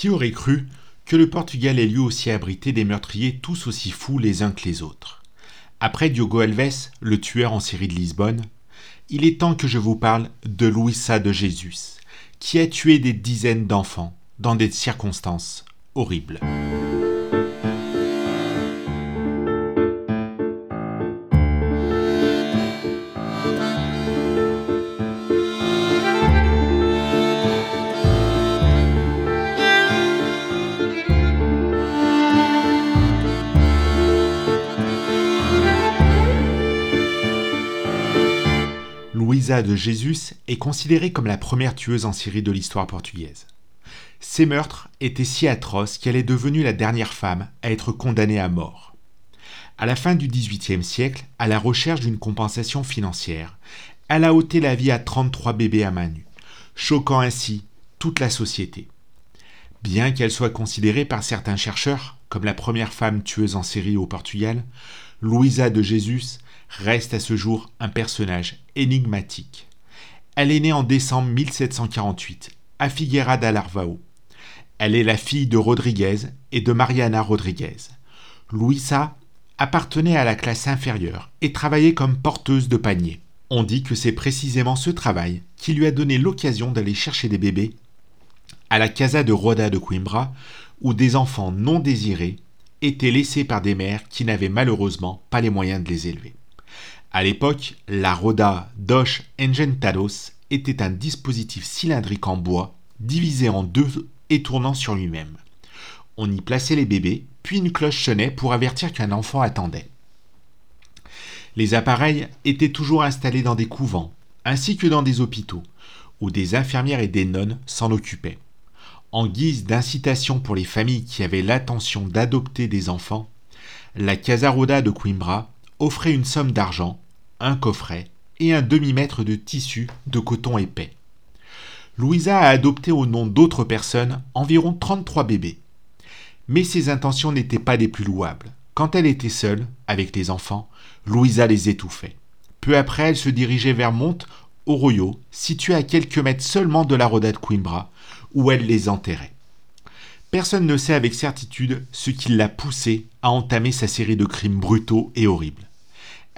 Qui aurait cru que le Portugal ait lui aussi abrité des meurtriers tous aussi fous les uns que les autres Après Diogo Alves, le tueur en série de Lisbonne, il est temps que je vous parle de Luisa de Jésus, qui a tué des dizaines d'enfants dans des circonstances horribles. De Jésus est considérée comme la première tueuse en série de l'histoire portugaise. Ses meurtres étaient si atroces qu'elle est devenue la dernière femme à être condamnée à mort. À la fin du XVIIIe siècle, à la recherche d'une compensation financière, elle a ôté la vie à 33 bébés à main nue, choquant ainsi toute la société. Bien qu'elle soit considérée par certains chercheurs comme la première femme tueuse en série au Portugal, Luisa de Jésus reste à ce jour un personnage énigmatique. Elle est née en décembre 1748 à Figueira da Larvao. Elle est la fille de Rodriguez et de Mariana Rodriguez. Luisa appartenait à la classe inférieure et travaillait comme porteuse de panier. On dit que c'est précisément ce travail qui lui a donné l'occasion d'aller chercher des bébés à la Casa de Roda de Coimbra, où des enfants non désirés étaient laissés par des mères qui n'avaient malheureusement pas les moyens de les élever. À l'époque, la Roda dos Engentados était un dispositif cylindrique en bois, divisé en deux et tournant sur lui-même. On y plaçait les bébés, puis une cloche sonnait pour avertir qu'un enfant attendait. Les appareils étaient toujours installés dans des couvents, ainsi que dans des hôpitaux, où des infirmières et des nonnes s'en occupaient. En guise d'incitation pour les familles qui avaient l'intention d'adopter des enfants, la Casaroda de Coimbra offrait une somme d'argent, un coffret et un demi-mètre de tissu de coton épais. Louisa a adopté au nom d'autres personnes environ 33 bébés. Mais ses intentions n'étaient pas des plus louables. Quand elle était seule, avec les enfants, Louisa les étouffait. Peu après, elle se dirigeait vers Monte Oroyo, situé à quelques mètres seulement de la Roda de Coimbra, où elle les enterrait. Personne ne sait avec certitude ce qui l'a poussée à entamer sa série de crimes brutaux et horribles.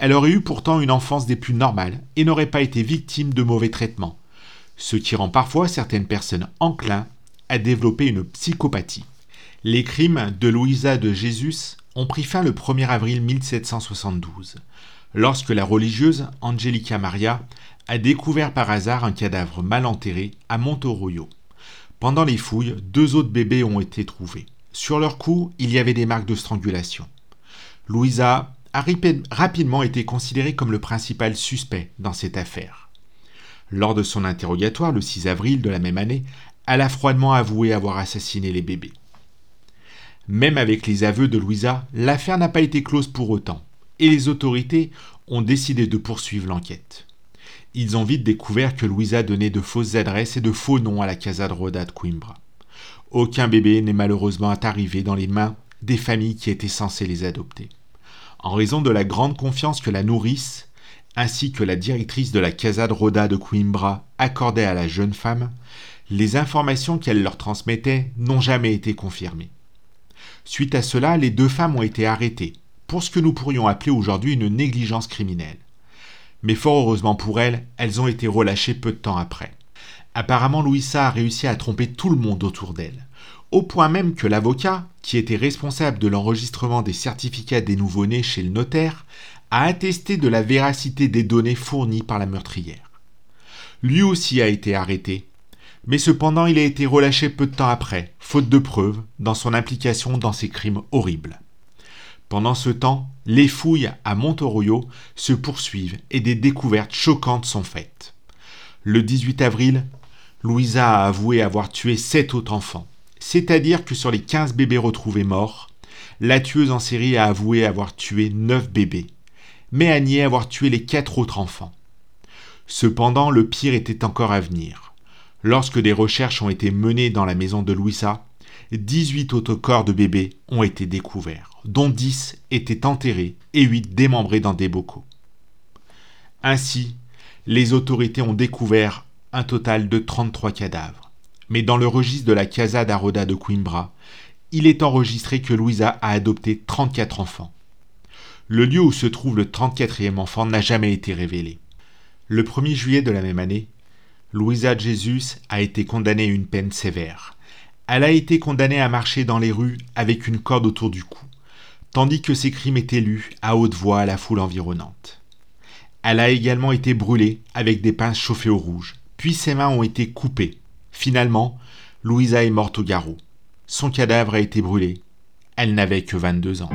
Elle aurait eu pourtant une enfance des plus normales et n'aurait pas été victime de mauvais traitements, ce qui rend parfois certaines personnes enclins à développer une psychopathie. Les crimes de Louisa de Jésus ont pris fin le 1er avril 1772, lorsque la religieuse Angelica Maria a découvert par hasard un cadavre mal enterré à Montorollo. Pendant les fouilles, deux autres bébés ont été trouvés. Sur leur cou, il y avait des marques de strangulation. Louisa a rapidement été considéré comme le principal suspect dans cette affaire. Lors de son interrogatoire le 6 avril de la même année, elle a froidement avoué avoir assassiné les bébés. Même avec les aveux de Louisa, l'affaire n'a pas été close pour autant, et les autorités ont décidé de poursuivre l'enquête. Ils ont vite découvert que Louisa donnait de fausses adresses et de faux noms à la Casa de Roda de Coimbra. Aucun bébé n'est malheureusement arrivé dans les mains des familles qui étaient censées les adopter en raison de la grande confiance que la nourrice, ainsi que la directrice de la Casa de Roda de Coimbra accordaient à la jeune femme, les informations qu'elle leur transmettait n'ont jamais été confirmées. Suite à cela, les deux femmes ont été arrêtées, pour ce que nous pourrions appeler aujourd'hui une négligence criminelle. Mais fort heureusement pour elles, elles ont été relâchées peu de temps après. Apparemment, Louisa a réussi à tromper tout le monde autour d'elle au point même que l'avocat, qui était responsable de l'enregistrement des certificats des nouveau-nés chez le notaire, a attesté de la véracité des données fournies par la meurtrière. Lui aussi a été arrêté, mais cependant il a été relâché peu de temps après, faute de preuves, dans son implication dans ces crimes horribles. Pendant ce temps, les fouilles à Montorollo se poursuivent et des découvertes choquantes sont faites. Le 18 avril, Louisa a avoué avoir tué sept autres enfants. C'est-à-dire que sur les 15 bébés retrouvés morts, la tueuse en série a avoué avoir tué 9 bébés, mais a nié avoir tué les 4 autres enfants. Cependant, le pire était encore à venir. Lorsque des recherches ont été menées dans la maison de Louisa, 18 autres corps de bébés ont été découverts, dont 10 étaient enterrés et 8 démembrés dans des bocaux. Ainsi, les autorités ont découvert un total de 33 cadavres mais dans le registre de la Casa d'Aroda de Coimbra, il est enregistré que Louisa a adopté 34 enfants. Le lieu où se trouve le 34e enfant n'a jamais été révélé. Le 1er juillet de la même année, Louisa Jesus a été condamnée à une peine sévère. Elle a été condamnée à marcher dans les rues avec une corde autour du cou, tandis que ses crimes étaient lus à haute voix à la foule environnante. Elle a également été brûlée avec des pinces chauffées au rouge, puis ses mains ont été coupées. Finalement, Louisa est morte au garrot. Son cadavre a été brûlé. Elle n'avait que 22 ans.